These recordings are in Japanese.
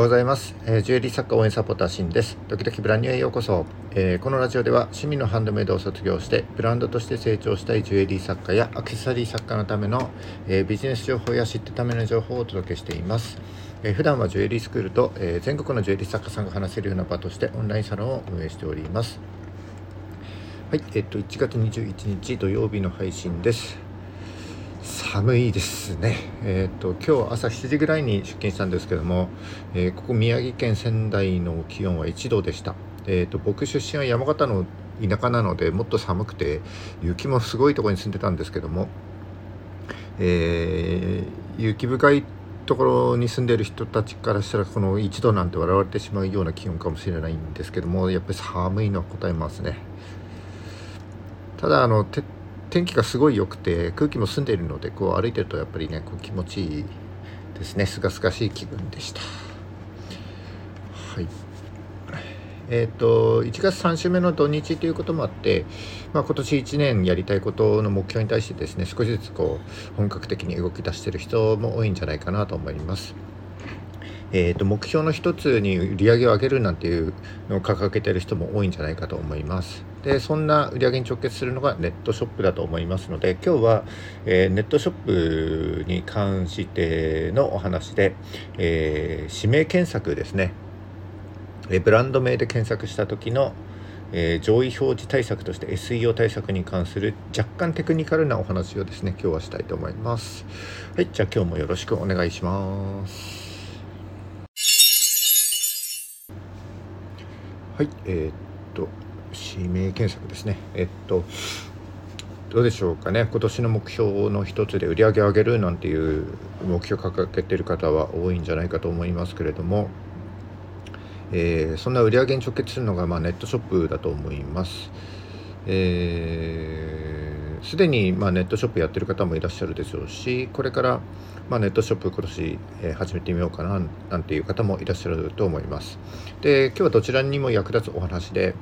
おはようございます、えー、ジュエリー作家応援サポーターシンです。時々ブランニューへようこそ、えー、このラジオでは趣味のハンドメイドを卒業してブランドとして成長したいジュエリー作家やアクセサリー作家のための、えー、ビジネス情報や知ってための情報をお届けしています。えー、普段はジュエリースクールと、えー、全国のジュエリー作家さんが話せるような場としてオンラインサロンを運営しております。はいえっと1月21日土曜日の配信です。寒いですね、えーと、今日朝7時ぐらいに出勤したんですけども、えー、ここ宮城県仙台の気温は1度でした、えーと、僕出身は山形の田舎なのでもっと寒くて雪もすごいところに住んでたんですけども、え、雪深いところに住んでる人たちからしたらこの1度なんて笑われてしまうような気温かもしれないんですけどもやっぱり寒いのは答えますね。ただあの天気がすごい良くて空気も澄んでいるのでこう歩いてるとやっぱりねこう気持ちいいですね。すがすがしい気分でした。はい。えーと、1月3週目の土日ということもあって、まあ、今年1年やりたいことの目標に対してですね少しずつこう本格的に動き出している人も多いんじゃないかなと思います。えーと、目標の一つに売り上げを上げるなんていうのを掲げてる人も多いんじゃないかと思います。でそんな売り上げに直結するのがネットショップだと思いますので今日は、えー、ネットショップに関してのお話で、えー、指名検索ですね、え、ブランド名で検索した時のえー、上位表示対策として SEO 対策に関する若干テクニカルなお話をですね今日はしたいと思います。はいじゃあ今日もよろしくお願いします。はい、えー、っと、指名検索ですね。えっと、どうでしょうかね、今年の目標の一つで売り上げを上げるなんていう目標を掲げている方は多いんじゃないかと思いますけれども、えー、そんな売り上げに直結するのが、まあ、ネットショップだと思います。えー、すでに、ま、ネットショップやってる方もいらっしゃるでしょうしこれから、ま、ネットショップ今年、え、始めてみようかななんていう方もいらっしゃると思います。で今日はどちらにも役立つお話で、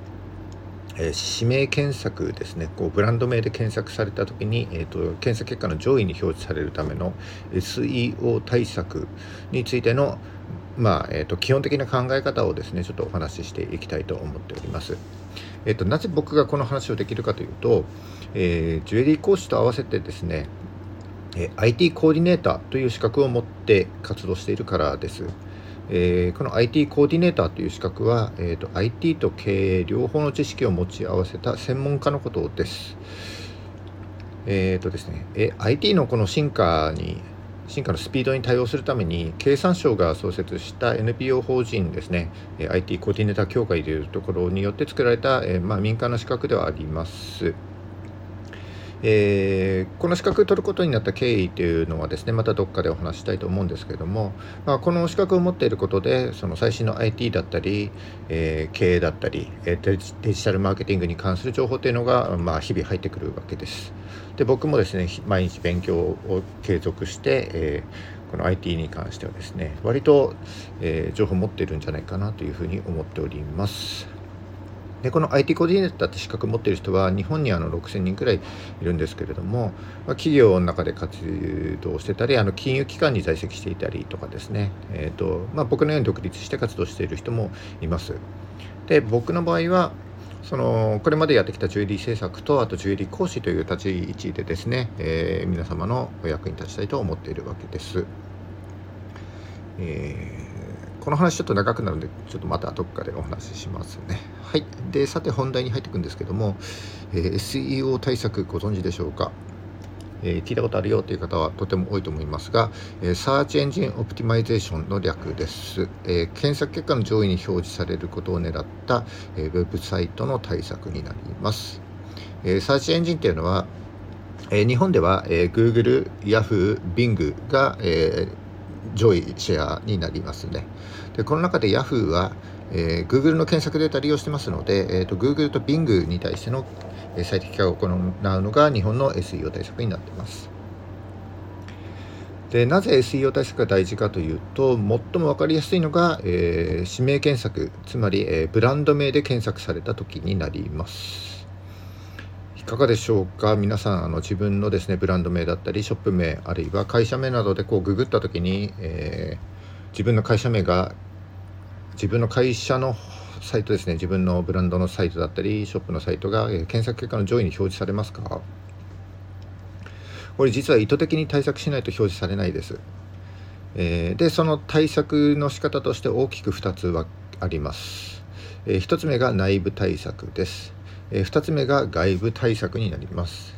えー、指名検索ですねこうブランド名で検索された時に、えーと、検索結果の上位に表示されるための SEO 対策についてのまあえーと、基本的な考え方をですねちょっとお話ししていきたいと思っております。えーと、なぜ僕がこの話をできるかというと、えー、ジュエリー講師と合わせてですねえ IT コーディネーターという資格を持って活動しているからです。えー、この IT コーディネーターという資格は、えーと、IT と経営両方の知識を持ち合わせた専門家のことです。えーとですね、え IT のこの進化に進化のスピードに対応するために経産省が創設した NPO 法人ですね IT コーディネーター協会というところによって作られた、え、まあ、民間の資格ではあります。えー、この資格を取ることになった経緯というのはですねまたどっかでお話したいと思うんですけども、まあ、この資格を持っていることでその最新の IT だったり、えー、経営だったりデジタルマーケティングに関する情報というのが、まあ、日々入ってくるわけです。で僕もですね毎日勉強を継続して、えー、この IT に関してはですね割と、え、情報を持っているんじゃないかなというふうに思っております。でこの IT コーディネーターって資格持ってる人は日本にあの6000人くらいいるんですけれども、まあ、企業の中で活動してたりあの金融機関に在籍していたりとかですね、えーとまあ、僕のように独立して活動している人もいます。で僕の場合はそのこれまでやってきたジュエリー制作とあとジュエリー講師という立ち位置でですね、えー、皆様のお役に立ちたいと思っているわけです。えーこの話ちょっと長くなるのでちょっとまたどっかでお話ししますね。はい。でさて本題に入っていくんですけども、えー、SEO 対策ご存知でしょうか？えー、聞いたことあるよという方はとても多いと思いますが、えー、 Search Engine Optimization の略です、えー、検索結果の上位に表示されることを狙った、えウェブサイトの対策になります、えサーチエンジンっていうのは、え日本では、え Google、Yahoo、Bing が、え上位シェアになりますね。でこの中で Yahoo は、えー、Google の検索データ利用してますので、えーと、Google と Bing に対しての最適化を行うのが日本の SEO 対策になっています。でなぜ SEO 対策が大事かというと最も分かりやすいのが、えー、指名検索つまり、えー、ブランド名で検索された時になります。かがでしょうか？皆さんあの自分のですねブランド名だったりショップ名あるいは会社名などでこうググった時に、えー、自分の会社名が自分の会社のサイトですね自分のブランドのサイトだったりショップのサイトが、え検索結果の上位に表示されますか？これ実は意図的に対策しないと表示されないです。えー、でその対策の仕方として大きく2つはあります。えー、1つ目が内部対策です。え、2つ目が外部対策になります。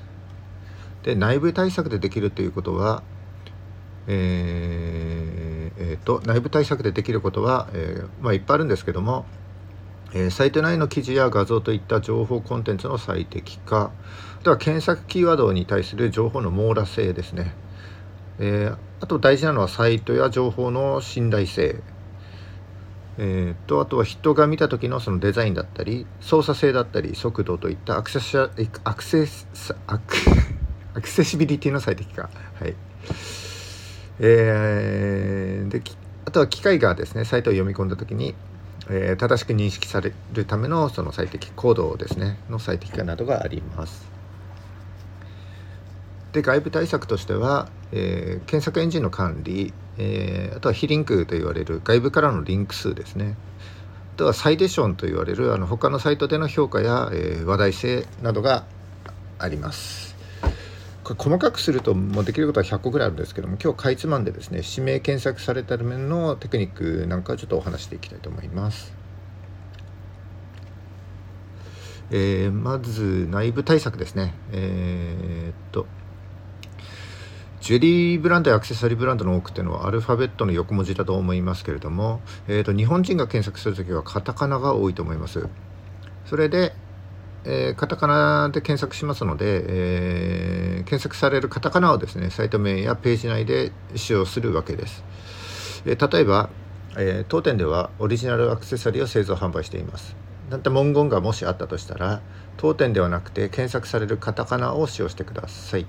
で内部対策でできるということは、えーえーと、内部対策でできることは、えー、まあ、いっぱいあるんですけども、えー、サイト内の記事や画像といった情報コンテンツの最適化あとは検索キーワードに対する情報の網羅性ですね、え、あと大事なのはサイトや情報の信頼性えーと、あとは人が見た時のそのデザインだったり操作性だったり速度といったアクセスアクセスアク アクセシビリティの最適化。はい。えー、であとは機械がですねサイトを読み込んだ時に、えー、正しく認識されるためのその最適コードですねの最適化などがあります。で外部対策としては、えー、検索エンジンの管理、えー、あとは非リンクと言われる外部からのリンク数ですね。あとはサイデションと言われるあの他のサイトでの評価や、えー、話題性などがあります。これ細かくするともうできることは100個ぐらいあるんですけども今日かいつまんでですね指名検索された面のテクニックなんかちょっとお話していきたいと思います。えー、まず内部対策ですね。えー、っとジュリーブランドやアクセサリーブランドの多くっていうのはアルファベットの横文字だと思いますけれども、えーと、日本人が検索する時はカタカナが多いと思います。それで、えー、カタカナで検索しますので、えー、検索されるカタカナをですねサイト名やページ内で使用するわけです、えー、例えば、え当店ではオリジナルアクセサリーを製造販売しています。なんて文言がもしあったとしたら当店ではなくて検索されるカタカナを使用してください。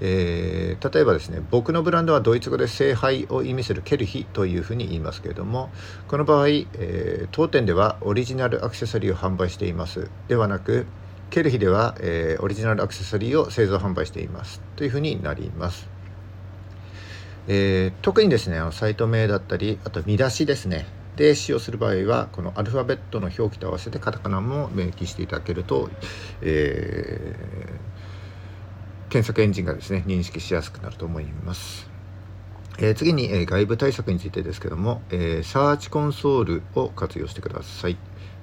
えー、例えばですね僕のブランドはドイツ語で聖杯を意味するケルヒというふうに言いますけれどもこの場合、えー、当店ではオリジナルアクセサリーを販売しています。ではなくケルヒでは、えー、オリジナルアクセサリーを製造販売しています。というふうになります、え、特にですねあのサイト名だったりあと見出しですね。で使用する場合はこのアルファベットの表記と合わせてカタカナも明記していただけると、えー検索エンジンがですね認識しやすくなると思います。えー、次に、えー、外部対策についてですけども、えー、サーチコンソールを活用してください。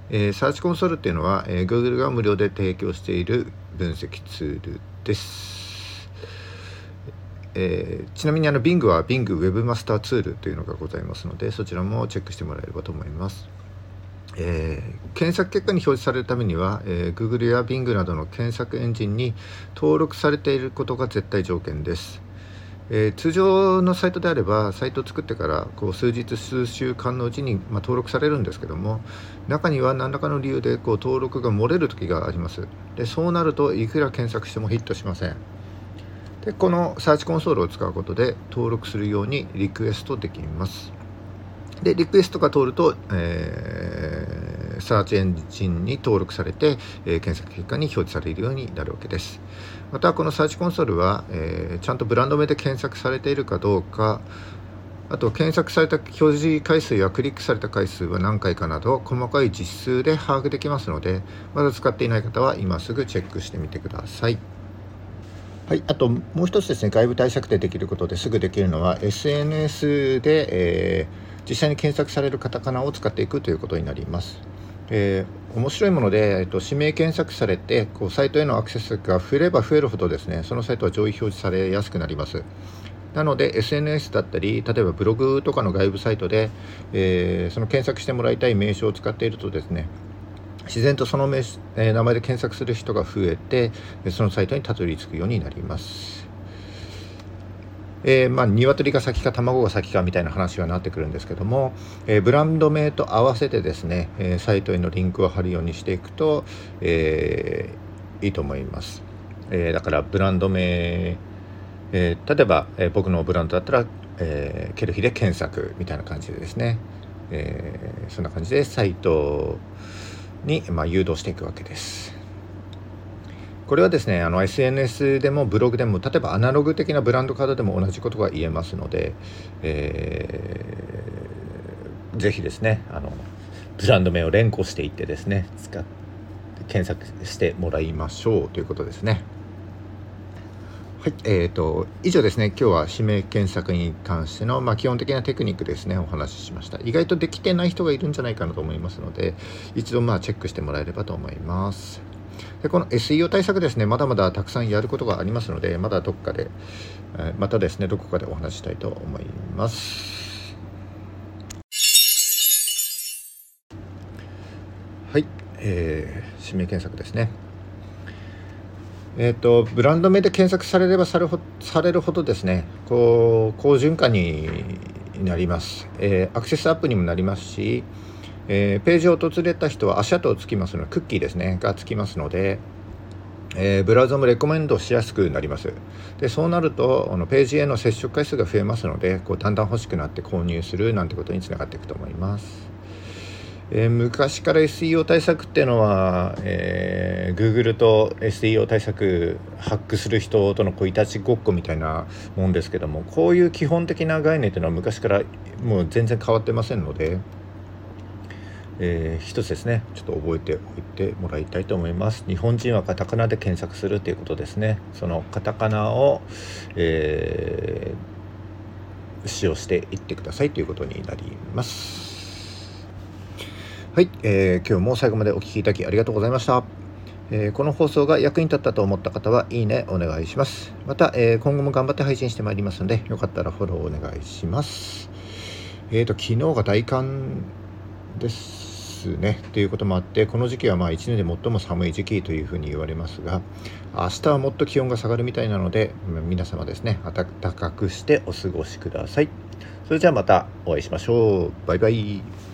えー、サーチコンソールっていうのは、えー、Google が無料で提供している分析ツールです。えー、ちなみにあの Bing は Bing Webmaster ツールというのがございますのでそちらもチェックしてもらえればと思います。えー、検索結果に表示されるためには、えー、Google や Bing などの検索エンジンに登録されていることが絶対条件です。えー、通常のサイトであればサイトを作ってからこう数日数週間のうちに、まあ、登録されるんですけども中には何らかの理由でこう登録が漏れる時があります。でそうなるといくら検索してもヒットしません。でこのサーチコンソールを使うことで登録するようにリクエストできます。でリクエストが通ると、えー、サーチエンジンに登録されて、えー、検索結果に表示されるようになるわけですまたこのサーチコンソールは、えー、ちゃんとブランド名で検索されているかどうかあと検索された表示回数やクリックされた回数は何回かなど細かい実数で把握できますのでまだ使っていない方は今すぐチェックしてみてください。はい、あともう一つですね外部対策でできることですぐできるのは SNS で、えー実際に検索されるカタカナを使っていくということになります。えー、面白いもので、えっと、指名検索されてこうサイトへのアクセスが増えれば増えるほどですねそのサイトは上位表示されやすくなります。なので SNS だったり例えばブログとかの外部サイトで、えー、その検索してもらいたい名称を使っているとですね自然とその名、えー、名前で検索する人が増えてそのサイトにたどり着くようになります。えー、まあ、鶏が先か卵が先かみたいな話はなってくるんですけども、えー、ブランド名と合わせてですね、え、サイトへのリンクを貼るようにしていくと、えいいと思います。えだからブランド名、え例えば、え僕のブランドだったら、えケルヒで検索みたいな感じでですね、えそんな感じでサイトに、まあ、誘導していくわけです。これはですねあの SNS でもブログでも例えばアナログ的なブランドカードでも同じことが言えますので、えー、ぜひですねあのブランド名を連呼していってですね使っ検索してもらいましょうということですね。はい、えーと、以上ですね今日は指名検索に関しての、まあ、基本的なテクニックですねお話ししました意外とできてない人がいるんじゃないかなと思いますので一度まあチェックしてもらえればと思いますでこの SEO 対策ですねまだまだたくさんやることがありますのでまだどこかで、えまたですねどこかでお話したいと思います。はい、えー、指名検索ですね。えーと、ブランド名で検索されればされほされるほどですねこう好循環になります、えー、アクセスアップにもなりますし、えー、ページを訪れた人は足跡をつきますのでクッキーですねがつきますので、えー、ブラウザもレコメンドしやすくなります。でそうなるとあのページへの接触回数が増えますのでこうだんだん欲しくなって購入するなんてことにつながっていくと思います。えー、昔から SEO 対策っていうのは、えー、Google と SEO 対策ハックする人とのこういたちごっこみたいなもんですけどもこういう基本的な概念っていうのは昔からもう全然変わってませんので、えー、一つですねちょっと覚えておいてもらいたいと思います日本人はカタカナで検索するということですねそのカタカナを、えー、使用していってくださいということになりますはい、えー、今日も最後までお聴きいただきありがとうございました。えー、この放送が役に立ったと思った方はいいねお願いします。また、えー、今後も頑張って配信してまいりますので、よかったらフォローお願いします。えーと、昨日が大寒ですね。ということもあって、この時期はまあ1年で最も寒い時期というふうに言われますが、明日はもっと気温が下がるみたいなので、皆様ですね、暖かくしてお過ごしください。それじゃあまたお会いしましょう。バイバイ。